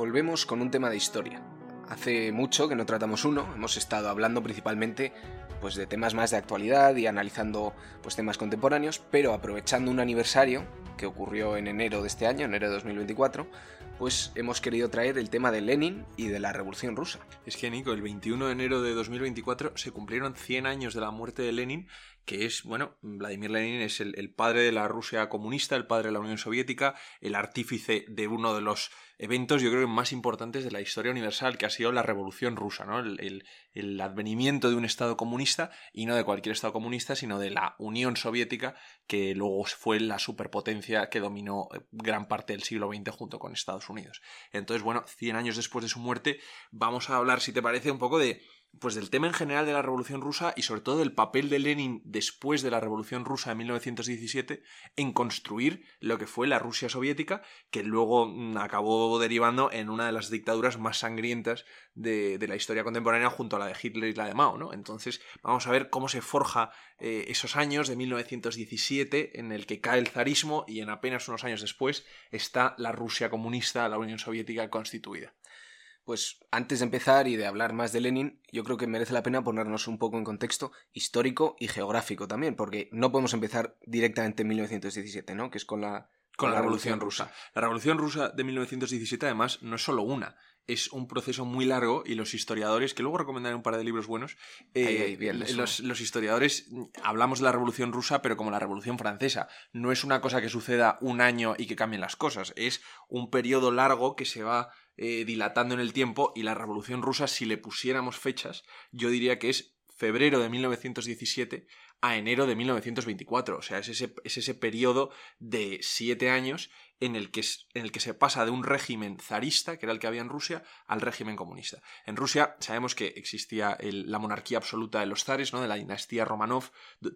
Volvemos con un tema de historia. Hace mucho que no tratamos uno, hemos estado hablando principalmente pues, de temas más de actualidad y analizando pues, temas contemporáneos, pero aprovechando un aniversario que ocurrió en enero de este año, enero de 2024, pues hemos querido traer el tema de Lenin y de la Revolución Rusa. Es que, Nico, el 21 de enero de 2024 se cumplieron 100 años de la muerte de Lenin, que es, bueno, Vladimir Lenin es el, el padre de la Rusia comunista, el padre de la Unión Soviética, el artífice de uno de los eventos, yo creo más importantes de la historia universal, que ha sido la Revolución Rusa, ¿no? El, el, advenimiento de un Estado comunista, y no de cualquier Estado comunista, sino de la Unión Soviética, que luego fue la superpotencia que dominó eh, gran parte del siglo XX junto con Estados Unidos. Entonces, bueno, 100 años después de su muerte, vamos a hablar, si te parece, un poco de pues del tema en general de la Revolución Rusa y sobre todo del papel de Lenin después de la Revolución Rusa de 1917 en construir lo que fue la Rusia soviética, que luego mm, acabó derivando en una de las dictaduras más sangrientas de, la historia contemporánea junto a la de Hitler y la de Mao, ¿no? Entonces vamos a ver cómo se forja eh, esos años de 1917 en el que cae el zarismo y en apenas unos años después está la Rusia comunista, la Unión Soviética constituida. Pues antes de empezar y de hablar más de Lenin, yo creo que merece la pena ponernos un poco en contexto histórico y geográfico también, porque no podemos empezar directamente en 1917, ¿no? Que es con la, con, la, Revolución, Rusa. La Revolución Rusa de 1917, además, no es solo una. Es un proceso muy largo y los historiadores, que luego recomendaré un par de libros buenos, eh, los, los, historiadores hablamos de la Revolución Rusa, pero como la Revolución Francesa. No es una cosa que suceda un año y que cambien las cosas. Es un periodo largo que se va eh, dilatando en el tiempo y la Revolución Rusa, si le pusiéramos fechas, yo diría que es febrero de 1917 a enero de 1924. O sea, es ese, es ese periodo de siete años en el, que, en el que se pasa de un régimen zarista, que era el que había en Rusia, al régimen comunista. En Rusia sabemos que existía la monarquía absoluta de los zares, ¿no? de la dinastía Romanov,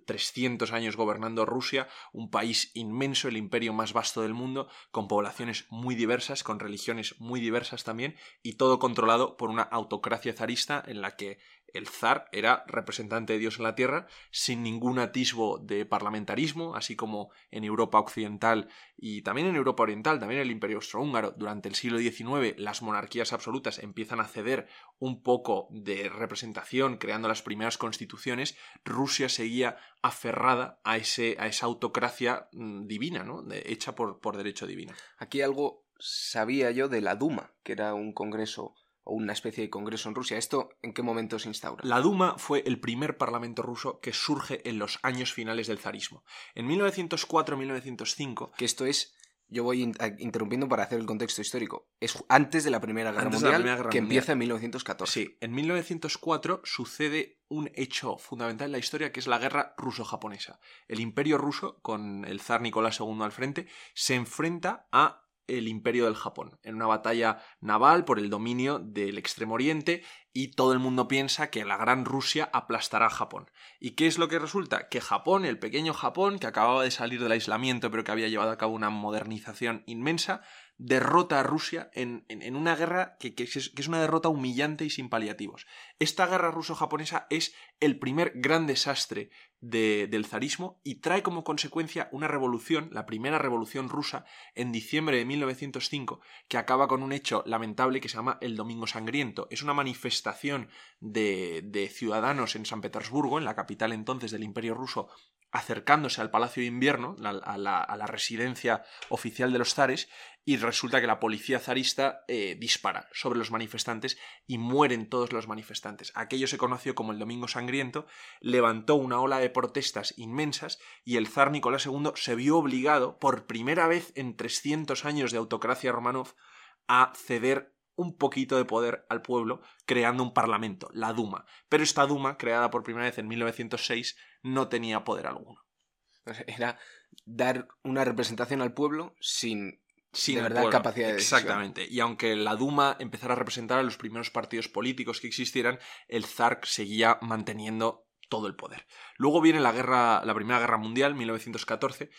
300 años gobernando Rusia, un país inmenso, el imperio más vasto del mundo, con poblaciones muy diversas, con religiones muy diversas también, y todo controlado por una autocracia zarista en la que el zar era representante de Dios en la tierra, sin ningún atisbo de parlamentarismo, así como en Europa occidental y también en Europa oriental, también el Imperio Austrohúngaro. Durante el siglo XIX las monarquías absolutas empiezan a ceder un poco de representación, creando las primeras constituciones. Rusia seguía aferrada a, ese, a esa autocracia mm, divina, ¿no? hecha por, por derecho divino. Aquí algo sabía yo de la Duma, que era un congreso o una especie de congreso en Rusia. ¿Esto en qué momento se instaura? La Duma fue el primer parlamento ruso que surge en los años finales del zarismo. En 1904-1905... Que esto es... Yo voy interrumpiendo para hacer el contexto histórico. Es antes de la Primera Guerra Mundial, que empieza en 1914. Sí, en 1904 sucede un hecho fundamental en la historia que es la guerra ruso-japonesa. El imperio ruso, con el zar Nicolás II al frente, se enfrenta a el imperio del Japón, en una batalla naval por el dominio del Extremo Oriente y todo el mundo piensa que la gran Rusia aplastará a Japón. ¿Y qué es lo que resulta? Que Japón, el pequeño Japón, que acababa de salir del aislamiento pero que había llevado a cabo una modernización inmensa, derrota a Rusia en, una guerra que, es, una derrota humillante y sin paliativos. Esta guerra ruso-japonesa es el primer gran desastre del zarismo y trae como consecuencia una revolución, la primera revolución rusa, en diciembre de 1905, que acaba con un hecho lamentable que se llama el Domingo Sangriento. Es una manifestación de, de ciudadanos en San Petersburgo, en la capital entonces del Imperio ruso, acercándose al Palacio de Invierno, a la, residencia oficial de los zares, y resulta que la policía zarista eh, dispara sobre los manifestantes y mueren todos los manifestantes. Aquello se conoció como el Domingo Sangriento, levantó una ola de protestas inmensas y el zar Nicolás II se vio obligado, por primera vez en 300 años de autocracia Romanov, a ceder un poquito de poder al pueblo creando un parlamento, la Duma. Pero esta Duma, creada por primera vez en 1906, no tenía poder alguno. Era dar una representación al pueblo sin, sin de verdad capacidad de Exactamente. Y aunque la Duma empezara a representar a los primeros partidos políticos que existieran, el zar seguía manteniendo todo el poder. Luego viene la guerra, la Primera Guerra Mundial, 1914,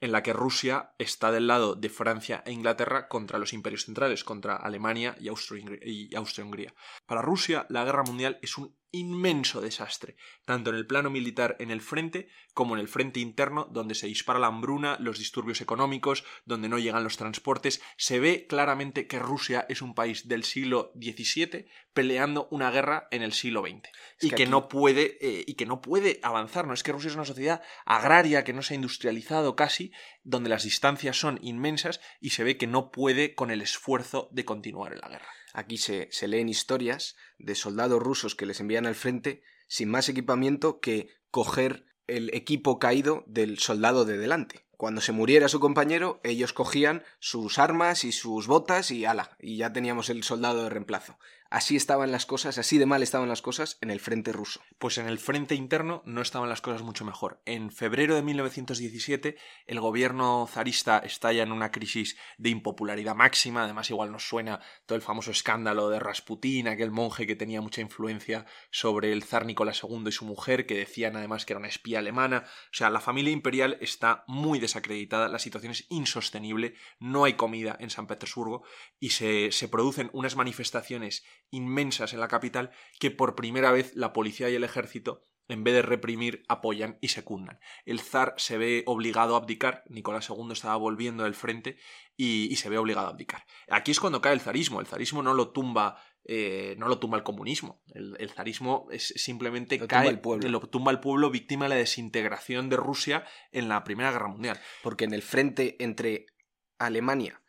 en la que Rusia está del lado de Francia e Inglaterra contra los imperios centrales, contra Alemania y Austria-Hungría. Para Rusia, la guerra mundial es un inmenso desastre, tanto en el plano militar en el frente como en el frente interno, donde se dispara la hambruna, los disturbios económicos, donde no llegan los transportes. Se ve claramente que Rusia es un país del siglo XVII peleando una guerra en el siglo XX y que, no puede eh, y que no puede avanzar. No es que Rusia es una sociedad agraria que no se ha industrializado casi, donde las distancias son inmensas y se ve que no puede con el esfuerzo de continuar en la guerra. Aquí se, se leen historias de soldados rusos que les envían al frente sin más equipamiento que coger el equipo caído del soldado de delante. Cuando se muriera su compañero, ellos cogían sus armas y sus botas y ala, y ya teníamos el soldado de reemplazo. Así estaban las cosas, así de mal estaban las cosas en el frente ruso. Pues en el frente interno no estaban las cosas mucho mejor. En febrero de 1917 el gobierno zarista estalla en una crisis de impopularidad máxima, además igual nos suena todo el famoso escándalo de Rasputín, aquel monje que tenía mucha influencia sobre el zar Nicolás II y su mujer, que decían además que era una espía alemana. O sea, la familia imperial está muy desacreditada, la situación es insostenible, no hay comida en San Petersburgo y se, se producen unas manifestaciones inmensas en la capital que por primera vez la policía y el ejército en vez de reprimir, apoyan y secundan. El zar se ve obligado a abdicar, Nicolás II estaba volviendo del frente y, se ve obligado a abdicar. Aquí es cuando cae el zarismo, el zarismo no lo tumba, eh, no lo tumba el comunismo, el, zarismo es simplemente lo cae, tumba el pueblo. lo tumba el pueblo víctima de la desintegración de Rusia en la Primera Guerra Mundial. Porque en el frente entre Alemania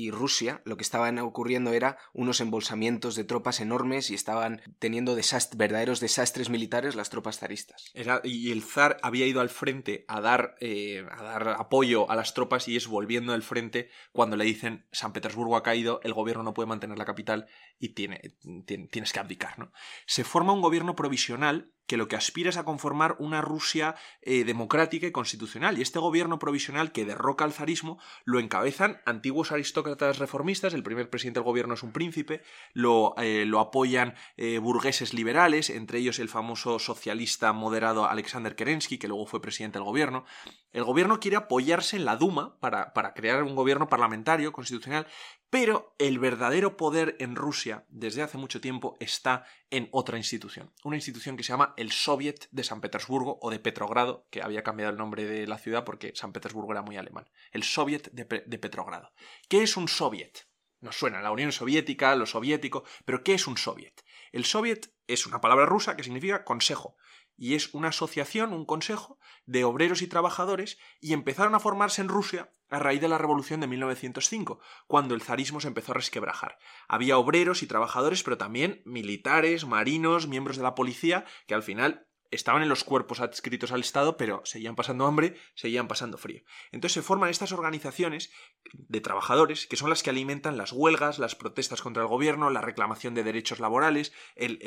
y Rusia, lo que estaban ocurriendo era unos embolsamientos de tropas enormes y estaban teniendo verdaderos desastres militares las tropas zaristas. Era, y el zar había ido al frente a dar, eh, a dar apoyo a las tropas y es volviendo al frente cuando le dicen San Petersburgo ha caído, el gobierno no puede mantener la capital y tiene, tienes que abdicar. ¿no? Se forma un gobierno provisional que lo que aspira es a conformar una Rusia eh, democrática y constitucional. Y este gobierno provisional que derroca al zarismo lo encabezan antiguos aristócratas reformistas, el primer presidente del gobierno es un príncipe, lo, eh, lo apoyan eh, burgueses liberales, entre ellos el famoso socialista moderado Alexander Kerensky, que luego fue presidente del gobierno. El gobierno quiere apoyarse en la Duma para, para crear un gobierno parlamentario, constitucional, pero el verdadero poder en Rusia desde hace mucho tiempo está en otra institución, una institución que se llama el Soviet de San Petersburgo o de Petrogrado, que había cambiado el nombre de la ciudad porque San Petersburgo era muy alemán. El Soviet de, Petrogrado. ¿Qué es un Soviet? Nos suena la Unión Soviética, lo soviético, pero ¿qué es un Soviet? El Soviet es una palabra rusa que significa consejo y es una asociación, un consejo de obreros y trabajadores y empezaron a formarse en Rusia a raíz de la revolución de 1905, cuando el zarismo se empezó a resquebrajar. Había obreros y trabajadores, pero también militares, marinos, miembros de la policía, que al final estaban en los cuerpos adscritos al Estado, pero seguían pasando hambre, seguían pasando frío. Entonces se forman estas organizaciones de trabajadores, que son las que alimentan las huelgas, las protestas contra el gobierno, la reclamación de derechos laborales,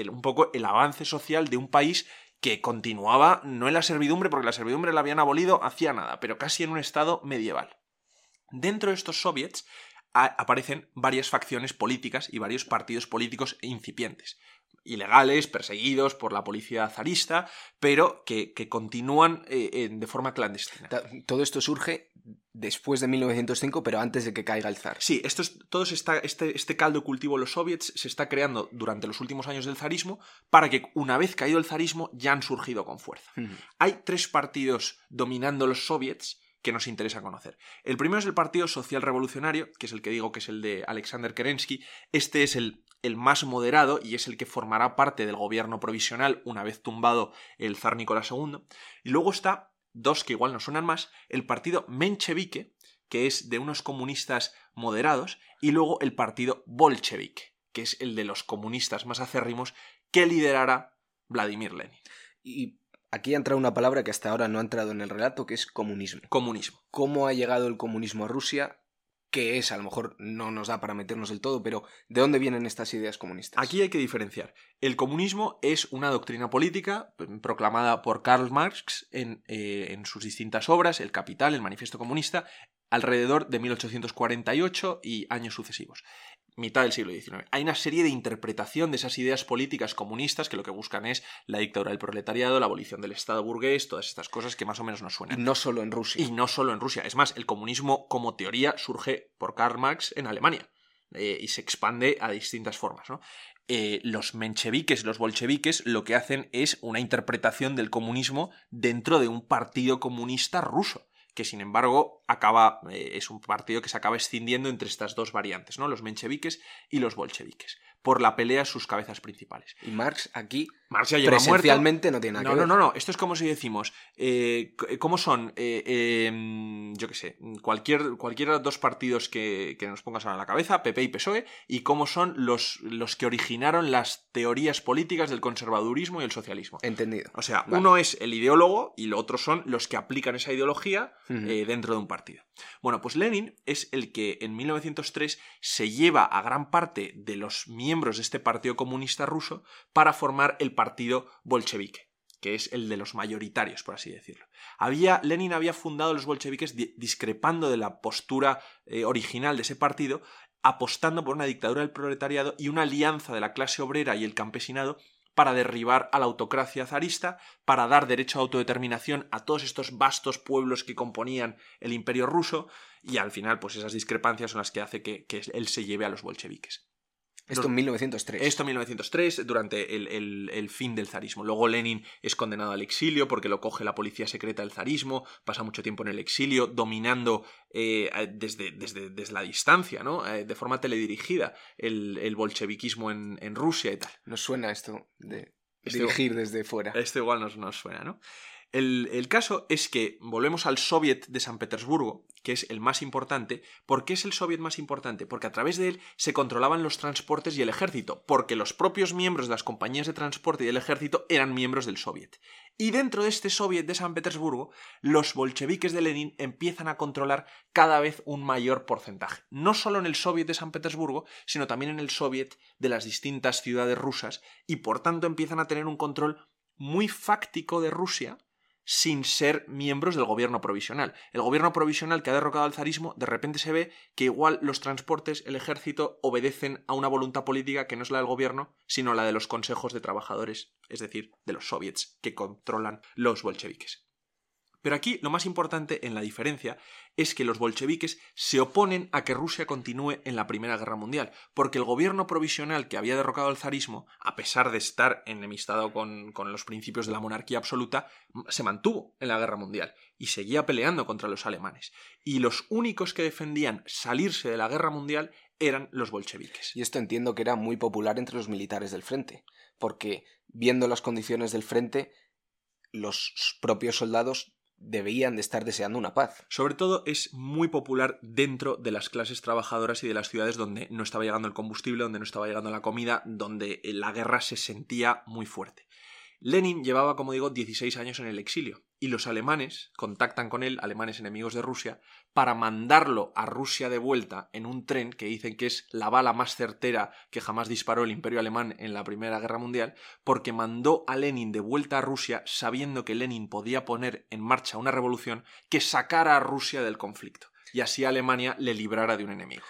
un poco el avance social de un país que continuaba no en la servidumbre, porque la servidumbre la habían abolido hacía nada, pero casi en un estado medieval. Dentro de estos soviets aparecen varias facciones políticas y varios partidos políticos incipientes ilegales, perseguidos por la policía zarista, pero que, continúan eh, de forma clandestina. Todo esto surge después de 1905, pero antes de que caiga el zar. Sí, esto es, todo este, este caldo cultivo de los soviets se está creando durante los últimos años del zarismo para que una vez caído el zarismo ya han surgido con fuerza. Hay tres partidos dominando los soviets que nos interesa conocer. El primero es el Partido Social Revolucionario, que es el que digo que es el de Alexander Kerensky. Este es el, el más moderado y es el que formará parte del gobierno provisional una vez tumbado el zar Nicolás II. Y luego está, dos que igual no suenan más, el Partido Menchevique, que es de unos comunistas moderados, y luego el Partido Bolchevique, que es el de los comunistas más acérrimos, que liderará Vladimir Lenin. Y Aquí entra una palabra que hasta ahora no ha entrado en el relato, que es comunismo. Comunismo. ¿Cómo ha llegado el comunismo a Rusia? ¿Qué es? A lo mejor no nos da para meternos del todo, pero ¿de dónde vienen estas ideas comunistas? Aquí hay que diferenciar. El comunismo es una doctrina política proclamada por Karl Marx en, eh, en sus distintas obras, El Capital, el Manifiesto Comunista, alrededor de 1848 y años sucesivos mitad del siglo XIX. Hay una serie de interpretación de esas ideas políticas comunistas que lo que buscan es la dictadura del proletariado, la abolición del Estado burgués, todas estas cosas que más o menos nos suenan. Y no solo en Rusia. Y no solo en Rusia. Es más, el comunismo como teoría surge por Karl Marx en Alemania. eh, y se expande a distintas formas. ¿no? Eh, los mencheviques, los bolcheviques, lo que hacen es una interpretación del comunismo dentro de un partido comunista ruso que sin embargo acaba, es un partido que se acaba escindiendo entre estas dos variantes, ¿no? los mencheviques y los bolcheviques por la pelea sus cabezas principales. Y Marx aquí Marx ya lleva presencialmente no tiene nada no, que ver. No, no, no. Esto es como si decimos, eh, ¿cómo son, eh, em, yo qué sé, cualquier, cualquiera de los dos partidos que, que, nos pongas ahora en la cabeza, PP y PSOE, y cómo son los, los que originaron las teorías políticas del conservadurismo y el socialismo? Entendido. O sea, vale. uno es el ideólogo y lo otro son los que aplican esa ideología uh -huh. eh, dentro de un partido. Bueno, pues Lenin es el que en 1903 se lleva a gran parte de los miembros de este Partido Comunista Ruso para formar el Partido Bolchevique que es el de los mayoritarios, por así decirlo. Había, Lenin había fundado los bolcheviques di discrepando de la postura eh, original de ese partido, apostando por una dictadura del proletariado y una alianza de la clase obrera y el campesinado para derribar a la autocracia zarista, para dar derecho a autodeterminación a todos estos vastos pueblos que componían el imperio ruso, y al final, pues esas discrepancias son las que hace que él se lleve a los bolcheviques. Esto en 1903. Esto en 1903, durante el, el, el, fin del zarismo. Luego Lenin es condenado al exilio porque lo coge la policía secreta del zarismo, pasa mucho tiempo en el exilio, dominando eh, desde, desde, desde, la distancia, ¿no? Eh, de forma teledirigida, el, el bolcheviquismo en, en, Rusia y tal. Nos suena esto de este, dirigir desde fuera. Esto igual nos, nos suena, ¿no? El, caso es que volvemos al Soviet de San Petersburgo, que es el más importante. ¿Por qué es el Soviet más importante? Porque a través de él se controlaban los transportes y el ejército, porque los propios miembros de las compañías de transporte y del ejército eran miembros del Soviet. Y dentro de este Soviet de San Petersburgo, los bolcheviques de Lenin empiezan a controlar cada vez un mayor porcentaje. No solo en el Soviet de San Petersburgo, sino también en el Soviet de las distintas ciudades rusas, y por tanto empiezan a tener un control muy fáctico de Rusia, sin ser miembros del gobierno provisional. El gobierno provisional que ha derrocado al zarismo, de repente se ve que igual los transportes, el ejército, obedecen a una voluntad política que no es la del gobierno, sino la de los consejos de trabajadores, es decir, de los soviets que controlan los bolcheviques. Pero aquí lo más importante en la diferencia es que los bolcheviques se oponen a que Rusia continúe en la Primera Guerra Mundial, porque el gobierno provisional que había derrocado al zarismo, a pesar de estar enemistado con, con, los principios de la monarquía absoluta, se mantuvo en la Guerra Mundial y seguía peleando contra los alemanes. Y los únicos que defendían salirse de la Guerra Mundial eran los bolcheviques. Y esto entiendo que era muy popular entre los militares del frente, porque viendo las condiciones del frente, los propios soldados debían de estar deseando una paz. Sobre todo es muy popular dentro de las clases trabajadoras y de las ciudades donde no estaba llegando el combustible, donde no estaba llegando la comida, donde la guerra se sentía muy fuerte. Lenin llevaba, como digo, 16 años en el exilio y los alemanes contactan con él, alemanes enemigos de Rusia, para mandarlo a Rusia de vuelta en un tren que dicen que es la bala más certera que jamás disparó el imperio alemán en la Primera Guerra Mundial, porque mandó a Lenin de vuelta a Rusia sabiendo que Lenin podía poner en marcha una revolución que sacara a Rusia del conflicto y así Alemania le librara de un enemigo.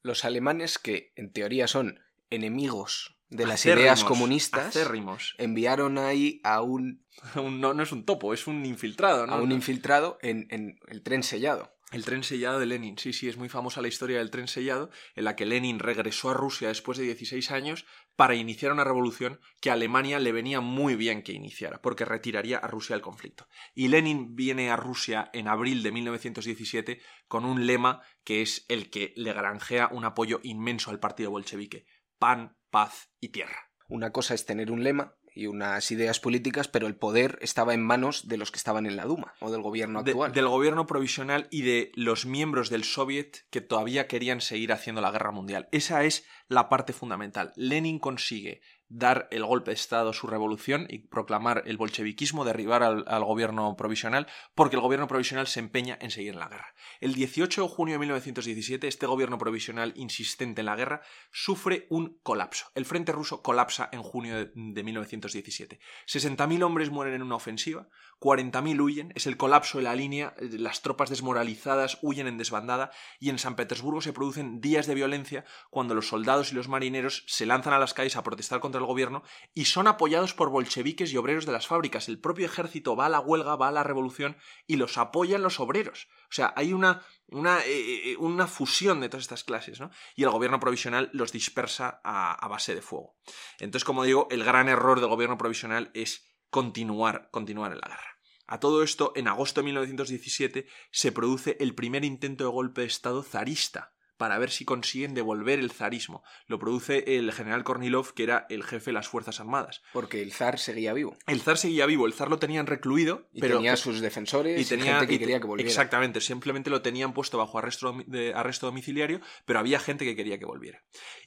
Los alemanes, que en teoría son enemigos de las acérrimos, ideas comunistas acérrimos. enviaron ahí a un, un no, no, es un topo, es un infiltrado, ¿no? A un infiltrado en, en, el tren sellado. El tren sellado de Lenin, sí, sí, es muy famosa la historia del tren sellado, en la que Lenin regresó a Rusia después de 16 años para iniciar una revolución que a Alemania le venía muy bien que iniciara, porque retiraría a Rusia del conflicto. Y Lenin viene a Rusia en abril de 1917 con un lema que es el que le granjea un apoyo inmenso al partido bolchevique, pan, paz y tierra. Una cosa es tener un lema y unas ideas políticas, pero el poder estaba en manos de los que estaban en la Duma o del gobierno actual. De, del gobierno provisional y de los miembros del Soviet que todavía querían seguir haciendo la guerra mundial. Esa es la parte fundamental. Lenin consigue dar el golpe de Estado su revolución y proclamar el bolcheviquismo, derribar al, gobierno provisional, porque el gobierno provisional se empeña en seguir en la guerra. El 18 de junio de 1917, este gobierno provisional insistente en la guerra sufre un colapso. El frente ruso colapsa en junio de, de 1917. 60.000 hombres mueren en una ofensiva, 40.000 huyen, es el colapso de la línea, las tropas desmoralizadas huyen en desbandada y en San Petersburgo se producen días de violencia cuando los soldados y los marineros se lanzan a las calles a protestar contra contra gobierno y son apoyados por bolcheviques y obreros de las fábricas. El propio ejército va a la huelga, va a la revolución y los apoyan los obreros. O sea, hay una, una, eh, eh, una fusión de todas estas clases, ¿no? Y el gobierno provisional los dispersa a, a base de fuego. Entonces, como digo, el gran error del gobierno provisional es continuar, continuar en la guerra. A todo esto, en agosto de 1917 se produce el primer intento de golpe de Estado zarista para ver si consiguen devolver el zarismo. Lo produce el general Kornilov, que era el jefe de las Fuerzas Armadas. Porque el zar seguía vivo. El zar seguía vivo, el zar lo tenían recluido, Y pero tenía sus defensores y, tenía gente que y- quería que volviera. Exactamente, simplemente lo tenían puesto bajo arresto, de, arresto domiciliario, pero había gente que quería que volviera.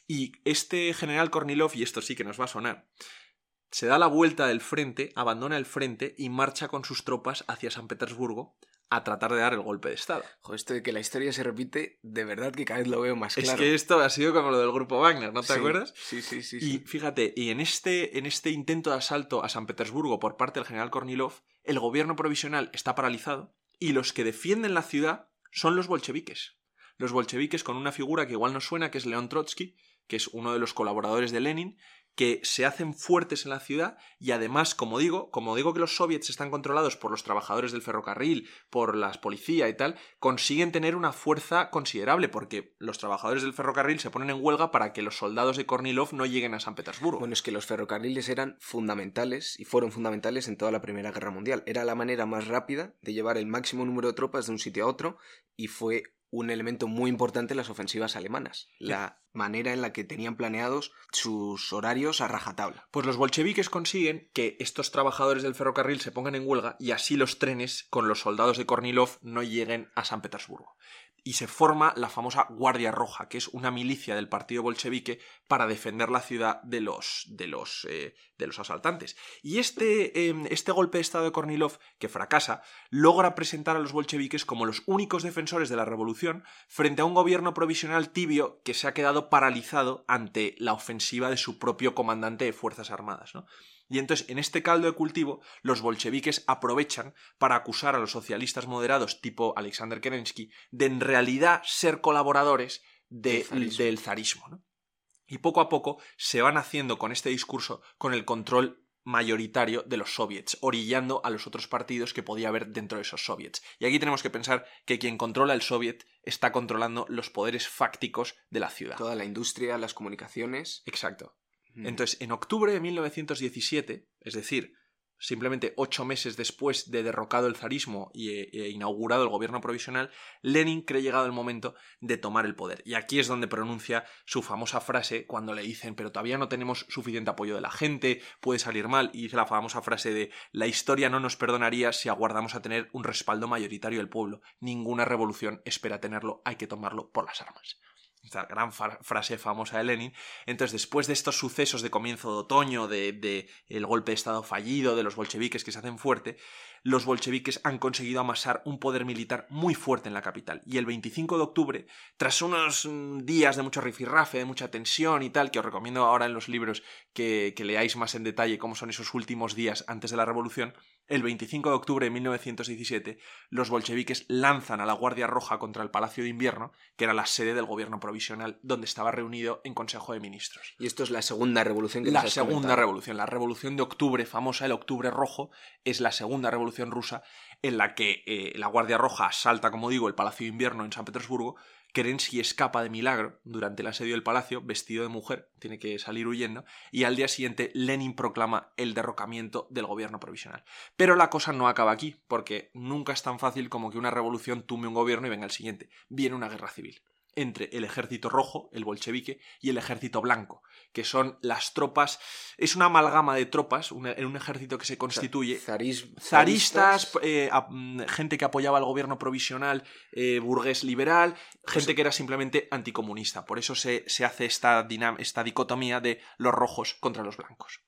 Y este general Kornilov, y esto sí que nos va a sonar, se da la vuelta del frente, abandona el frente y marcha con sus tropas hacia San Petersburgo a tratar de dar el golpe de Estado. Joder, esto de que la historia se repite, de verdad que cada vez lo veo más Es claro. que esto ha sido como lo del grupo Wagner, ¿no te Sí, acuerdas? Sí, sí, sí. Y sí. fíjate, y en este, en este intento de asalto a San Petersburgo por parte del general Kornilov, el gobierno provisional está paralizado y los que defienden la ciudad son los bolcheviques. Los bolcheviques con una figura que igual nos suena, que es León Trotsky, que es uno de los colaboradores de Lenin, que se hacen fuertes en la ciudad y además, como digo, como digo que los soviets están controlados por los trabajadores del ferrocarril, por las policía y tal, consiguen tener una fuerza considerable porque los trabajadores del ferrocarril se ponen en huelga para que los soldados de Kornilov no lleguen a San Petersburgo. Bueno, es que los ferrocarriles eran fundamentales y fueron fundamentales en toda la Primera Guerra Mundial. Era la manera más rápida de llevar el máximo número de tropas de un sitio a otro y fue un elemento muy importante en las ofensivas alemanas. La manera en la que tenían planeados sus horarios a rajatabla. Pues los bolcheviques consiguen que estos trabajadores del ferrocarril se pongan en huelga y así los trenes con los soldados de Kornilov no lleguen a San Petersburgo. Y se forma la famosa Guardia Roja, que es una milicia del partido bolchevique para defender la ciudad de los, de los, eh, de los asaltantes. Y este, eh, este golpe de estado de Kornilov, que fracasa, logra presentar a los bolcheviques como los únicos defensores de la revolución frente a un gobierno provisional tibio que se ha quedado paralizado ante la ofensiva de su propio comandante de Fuerzas Armadas. Y entonces, en este caldo de cultivo, los bolcheviques aprovechan para acusar a los socialistas moderados tipo Alexander Kerensky de en realidad ser colaboradores de- Del zarismo. del zarismo. ¿no? Y poco a poco se van haciendo con este discurso con el control mayoritario de los soviets, orillando a los otros partidos que podía haber dentro de esos soviets. Y aquí tenemos que pensar que quien controla el soviet está controlando los poderes fácticos de la ciudad. Toda la industria, las comunicaciones. Exacto. Mm. Entonces, en octubre de 1917, es decir, simplemente ocho meses después de derrocado el zarismo eh, eh, inaugurado el gobierno provisional, Lenin cree llegado el momento de tomar el poder. Y aquí es donde pronuncia su famosa frase cuando le dicen, pero todavía no tenemos suficiente apoyo de la gente, puede salir mal, y dice la famosa frase de, la historia no nos perdonaría si aguardamos a tener un respaldo mayoritario del pueblo. Ninguna revolución espera tenerlo, hay que tomarlo por las armas esta gran frase famosa de Lenin. Entonces, después de estos sucesos de comienzo de otoño, de, de el golpe de Estado fallido, de los bolcheviques que se hacen fuerte, los bolcheviques han conseguido amasar un poder militar muy fuerte en la capital. Y el 25 de octubre, tras unos mm, días de mucho rifirrafe, de mucha tensión y tal, que os recomiendo ahora en los libros que, que leáis más en detalle cómo son esos últimos días antes de la revolución, el 25 de octubre de 1917, los bolcheviques lanzan a la Guardia Roja contra el Palacio de Invierno, que era la sede del gobierno provisional, donde estaba reunido en Consejo de Ministros. Y esto es la segunda revolución que La nos has segunda comentado. revolución, la revolución de octubre, famosa el octubre rojo, es la segunda revolución rusa en la que eh, la Guardia Roja asalta, como digo, el Palacio de Invierno en San Petersburgo. Kerensky escapa de milagro durante el asedio del palacio, vestido de mujer, tiene que salir huyendo, y al día siguiente Lenin proclama el derrocamiento del gobierno provisional. Pero la cosa no acaba aquí, porque nunca es tan fácil como que una revolución tumbe un gobierno y venga el siguiente. Viene una guerra civil entre el ejército rojo, el bolchevique, y el ejército blanco, que son las tropas, es una amalgama de tropas, en un ejército que se constituye Zaris- zaristas, eh, a- mm, gente que apoyaba al gobierno provisional eh, burgués liberal, gente que era simplemente anticomunista. Por eso se, se hace esta, esta dicotomía de los rojos contra los blancos.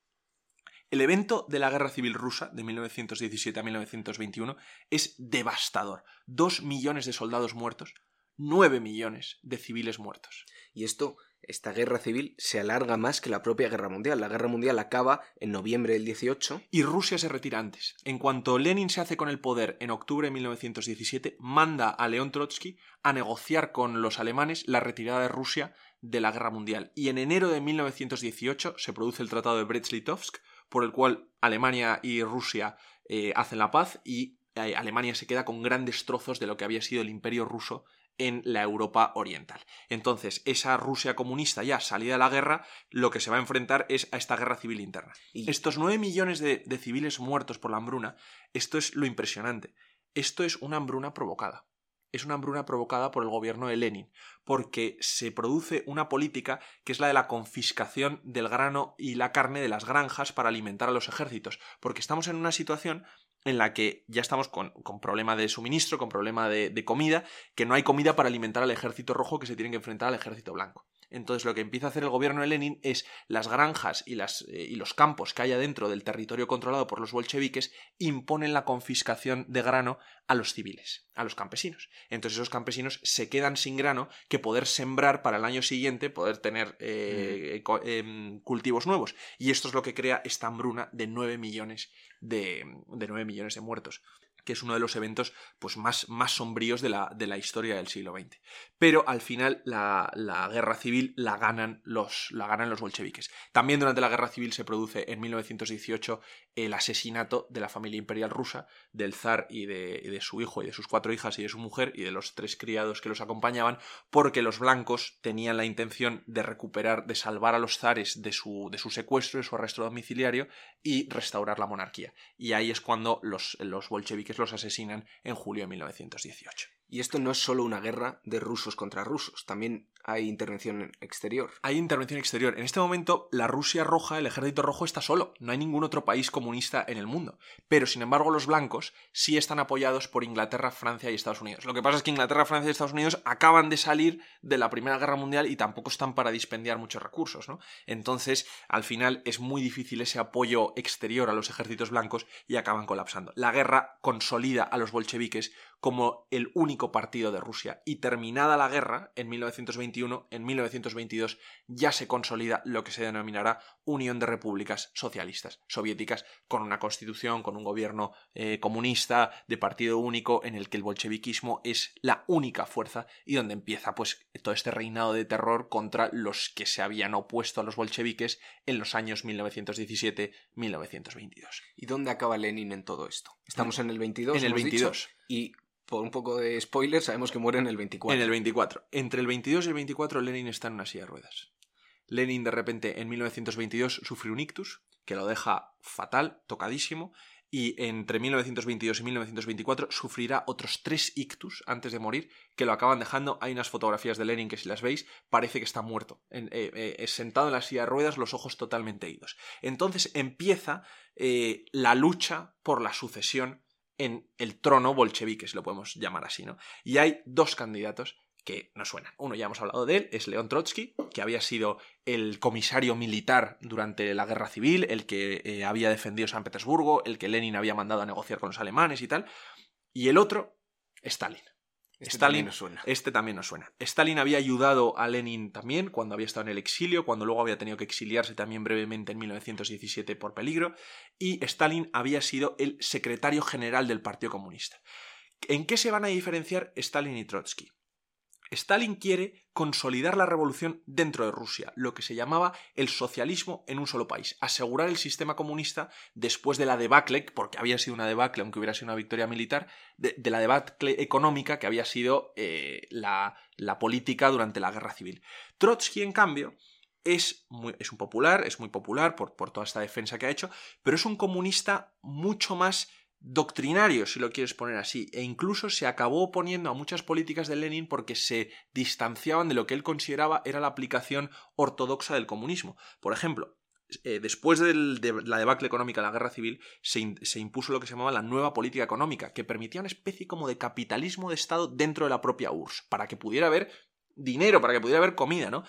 El evento de la Guerra Civil Rusa de 1917 a 1921 es devastador. Dos millones de soldados muertos, nueve millones de civiles muertos. Y esto, esta guerra civil, se alarga más que la propia guerra mundial. La guerra mundial acaba en noviembre del 18. Y Rusia se retira antes. En cuanto Lenin se hace con el poder en octubre de 1917, manda a León Trotsky a negociar con los alemanes la retirada de Rusia de la guerra mundial. Y en enero de 1918 se produce el Tratado de Brest-Litovsk, por el cual Alemania y Rusia eh, hacen la paz y eh, Alemania se queda con grandes trozos de lo que había sido el imperio ruso en la Europa oriental. Entonces, esa Rusia comunista ya salida de la guerra, lo que se va a enfrentar es a esta guerra civil interna. Y estos nueve millones de, de civiles muertos por la hambruna, esto es lo impresionante. Esto es una hambruna provocada es una hambruna provocada por el gobierno de Lenin, porque se produce una política que es la de la confiscación del grano y la carne de las granjas para alimentar a los ejércitos, porque estamos en una situación en la que ya estamos con, problema de suministro, con problema de, comida, que no hay comida para alimentar al ejército rojo que se tiene que enfrentar al ejército blanco. Entonces lo que empieza a hacer el gobierno de Lenin es las granjas y, las, eh, y los campos que haya dentro del territorio controlado por los bolcheviques imponen la confiscación de grano a los civiles, a los campesinos. Entonces esos campesinos se quedan sin grano que poder sembrar para el año siguiente, poder tener eh, em, cultivos nuevos. Y esto es lo que crea esta hambruna de 9 millones de, de 9 millones de muertos que es uno de los eventos pues, más, más sombríos de la, de la, historia del siglo XX. Pero al final la, la, guerra civil la ganan, los, la ganan los bolcheviques. También durante la guerra civil se produce en 1918 el asesinato de la familia imperial rusa, del zar y de, de, su hijo y de sus cuatro hijas y de su mujer y de los tres criados que los acompañaban, porque los blancos tenían la intención de recuperar, de salvar a los zares de su, de su secuestro, de su arresto domiciliario y restaurar la monarquía. Y ahí es cuando los, los bolcheviques los asesinan en julio de 1918. Y esto no es solo una guerra de rusos contra rusos, también hay intervención exterior. Hay intervención exterior. En este momento, la Rusia roja, el ejército rojo, está solo. No hay ningún otro país comunista en el mundo. Pero, sin embargo, los blancos sí están apoyados por Inglaterra, Francia y Estados Unidos. Lo que pasa es que Inglaterra, Francia y Estados Unidos acaban de salir de la Primera Guerra Mundial y tampoco están para dispendiar muchos recursos, ¿no? Entonces, al final, es muy difícil ese apoyo exterior a los ejércitos blancos y acaban colapsando. La guerra consolida a los bolcheviques como el único partido de Rusia. Y terminada la guerra, en 1921, en 1922, ya se consolida lo que se denominará Unión de Repúblicas Socialistas Soviéticas, con una constitución, con un gobierno eh, comunista, de partido único, en el que el bolcheviquismo es la única fuerza y donde empieza pues todo este reinado de terror contra los que se habían opuesto a los bolcheviques en los años 1917-1922. ¿Y dónde acaba Lenin en todo esto? Estamos en el 22. En el 22. y por un poco de spoiler, sabemos que muere en el 24. En el 24. Entre el 22 y el 24, Lenin está en una silla de ruedas. Lenin, de repente, en 1922, sufre un ictus que lo deja fatal, tocadísimo, y entre 1922 y 1924 sufrirá otros tres ictus antes de morir que lo acaban dejando. Hay unas fotografías de Lenin que si las veis parece que está muerto, eh, eh, sentado en la silla de ruedas, los ojos totalmente idos. Entonces empieza eh, la lucha por la sucesión en el trono bolchevique, si lo podemos llamar así, ¿no? Y hay dos candidatos que no suenan. Uno ya hemos hablado de él, es León Trotsky, que había sido el comisario militar durante la guerra civil, el que eh, había defendido San Petersburgo, el que Lenin había mandado a negociar con los alemanes y tal. Y el otro, Stalin. Este Stalin, también suena. Este también nos suena. Stalin había ayudado a Lenin también cuando había estado en el exilio, cuando luego había tenido que exiliarse también brevemente en 1917 por peligro, y Stalin había sido el secretario general del Partido Comunista. ¿En qué se van a diferenciar Stalin y Trotsky? Stalin quiere consolidar la revolución dentro de Rusia, lo que se llamaba el socialismo en un solo país, asegurar el sistema comunista después de la debacle, porque había sido una debacle, aunque hubiera sido una victoria militar, de, la debacle económica que había sido eh, la, política durante la guerra civil. Trotsky, en cambio, es, un popular, es muy popular por, por toda esta defensa que ha hecho, pero es un comunista mucho más doctrinario, si lo quieres poner así, e incluso se acabó oponiendo a muchas políticas de Lenin porque se distanciaban de lo que él consideraba era la aplicación ortodoxa del comunismo. Por ejemplo, eh, después de la debacle económica de la guerra civil, se, se, impuso lo que se llamaba la nueva política económica, que permitía una especie como de capitalismo de Estado dentro de la propia URSS, para que pudiera haber dinero, para que pudiera haber comida, ¿no?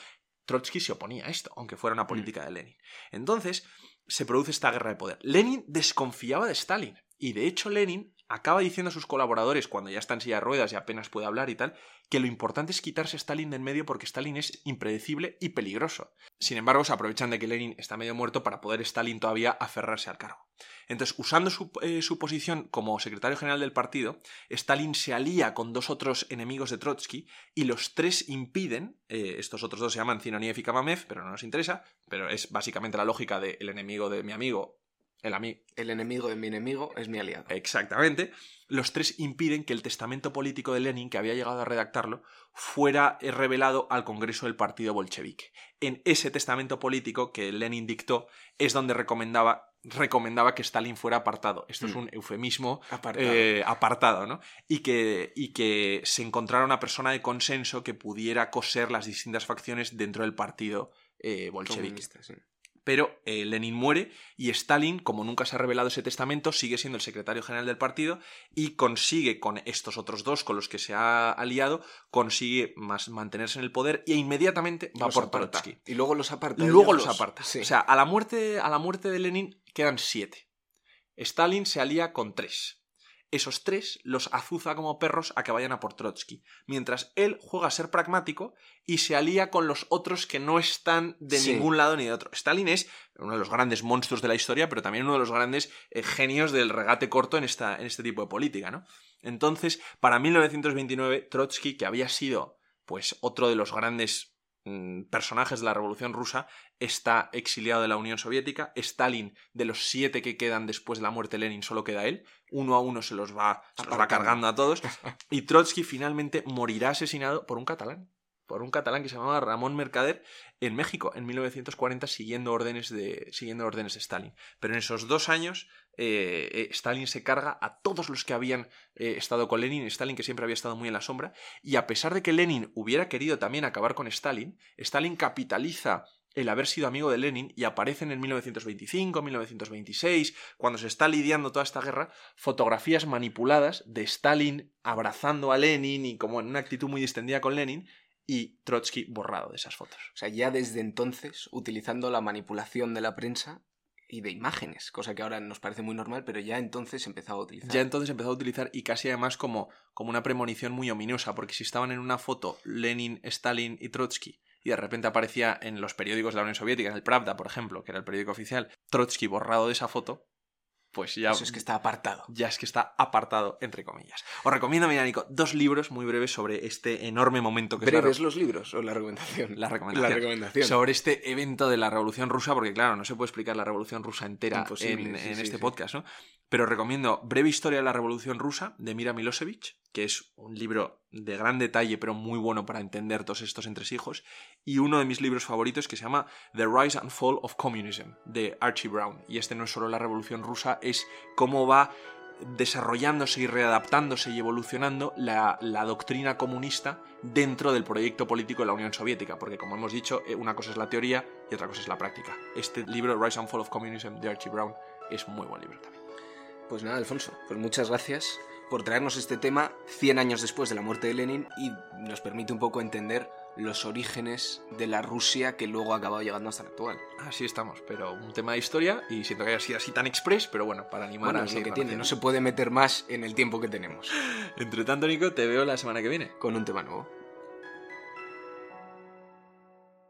Trotsky se oponía a esto, aunque fuera una mm. política de Lenin. Entonces, se produce esta guerra de poder. Lenin desconfiaba de Stalin. Y de hecho Lenin acaba diciendo a sus colaboradores, cuando ya está en silla de ruedas y apenas puede hablar y tal, que lo importante es quitarse a Stalin del medio porque Stalin es impredecible y peligroso. Sin embargo, se aprovechan de que Lenin está medio muerto para poder Stalin todavía aferrarse al cargo. Entonces, usando su, eh, su, posición como secretario general del partido, Stalin se alía con dos otros enemigos de Trotsky y los tres impiden, eh, estos otros dos se llaman Zinoniev y Kamamev, pero no nos interesa, pero es básicamente la lógica del enemigo de mi amigo el, el, enemigo de mi enemigo es mi aliado. Exactamente. Los tres impiden que el testamento político de Lenin, que había llegado a redactarlo, fuera revelado al Congreso del Partido Bolchevique. En ese testamento político que Lenin dictó es donde recomendaba, recomendaba que Stalin fuera apartado. Esto es mm. un eufemismo apartado, eh, apartado ¿no? Y que, y que se encontrara una persona de consenso que pudiera coser las distintas facciones dentro del partido eh, bolchevique pero eh, Lenin muere y Stalin, como nunca se ha revelado ese testamento, sigue siendo el secretario general del partido y consigue con estos otros dos con los que se ha aliado, consigue más mantenerse en el poder e inmediatamente va por Trotsky. Y luego los aparta. Y luego los aparta. O sea, a la, muerte, a la muerte de Lenin quedan siete. Stalin se alía con tres esos tres los azuza como perros a que vayan a por Trotsky, mientras él juega a ser pragmático y se alía con los otros que no están de ningún lado ni de otro. Stalin es uno de los grandes monstruos de la historia, pero también uno de los grandes eh, genios del regate corto en, esta, en este tipo de política, ¿no? Entonces, para 1929, Trotsky, que había sido pues otro de los grandes Mm, personajes de la Revolución Rusa, está exiliado de la Unión Soviética, Stalin, de los siete que quedan después de la muerte de Lenin, solo queda él, uno a uno se los va, se los va cargando a todos, y Trotsky finalmente morirá asesinado por un catalán por un catalán que se llamaba Ramón Mercader en México en 1940 siguiendo órdenes de, siguiendo órdenes de Stalin. Pero en esos dos años eh, eh, Stalin se carga a todos los que habían eh, estado con Lenin, Stalin que siempre había estado muy en la sombra, y a pesar de que Lenin hubiera querido también acabar con Stalin, Stalin capitaliza el haber sido amigo de Lenin y aparecen en 1925, 1926, cuando se está lidiando toda esta guerra, fotografías manipuladas de Stalin abrazando a Lenin y como en una actitud muy distendida con Lenin, y Trotsky borrado de esas fotos. O sea, ya desde entonces, utilizando la manipulación de la prensa y de imágenes, cosa que ahora nos parece muy normal, pero ya entonces empezó a utilizar. Ya entonces empezó a utilizar y casi además como, como una premonición muy ominosa, porque si estaban en una foto Lenin, Stalin y Trotsky, y de repente aparecía en los periódicos de la Unión Soviética, en el Pravda, por ejemplo, que era el periódico oficial, Trotsky borrado de esa foto, pues ya... Eso es que está apartado. Ya es que está apartado, entre comillas. Os recomiendo, mira, Nico, dos libros muy breves sobre este enorme momento que ¿Breves los libros o la recomendación? La recomendación. La recomendación. Sobre este evento de la Revolución Rusa, porque claro, no se puede explicar la Revolución Rusa entera en, este podcast, ¿no? Pero recomiendo Breve Historia de la Revolución Rusa de Mira Milosevic, que es un libro de gran detalle pero muy bueno para entender todos estos entresijos, y uno de mis libros favoritos que se llama The Rise and Fall of Communism de Archie Brown. Y este no es solo la Revolución Rusa, es cómo va desarrollándose y readaptándose y evolucionando la, la, doctrina comunista dentro del proyecto político de la Unión Soviética, porque como hemos dicho, eh, una cosa es la teoría y otra cosa es la práctica. Este libro, Rise and Fall of Communism de Archie Brown, es muy buen libro también. Pues nada, Alfonso, pues muchas gracias por traernos este tema 100 años después de la muerte de Lenin y nos permite un poco entender los orígenes de la Rusia que luego ha acabado llegando hasta la actual. Así estamos, pero un tema de historia y siento que haya sido así tan express, pero bueno, para animar a lo que tiene, no se puede meter más en el tiempo que tenemos. Entre tanto, Nico, te veo la semana que viene con un tema nuevo.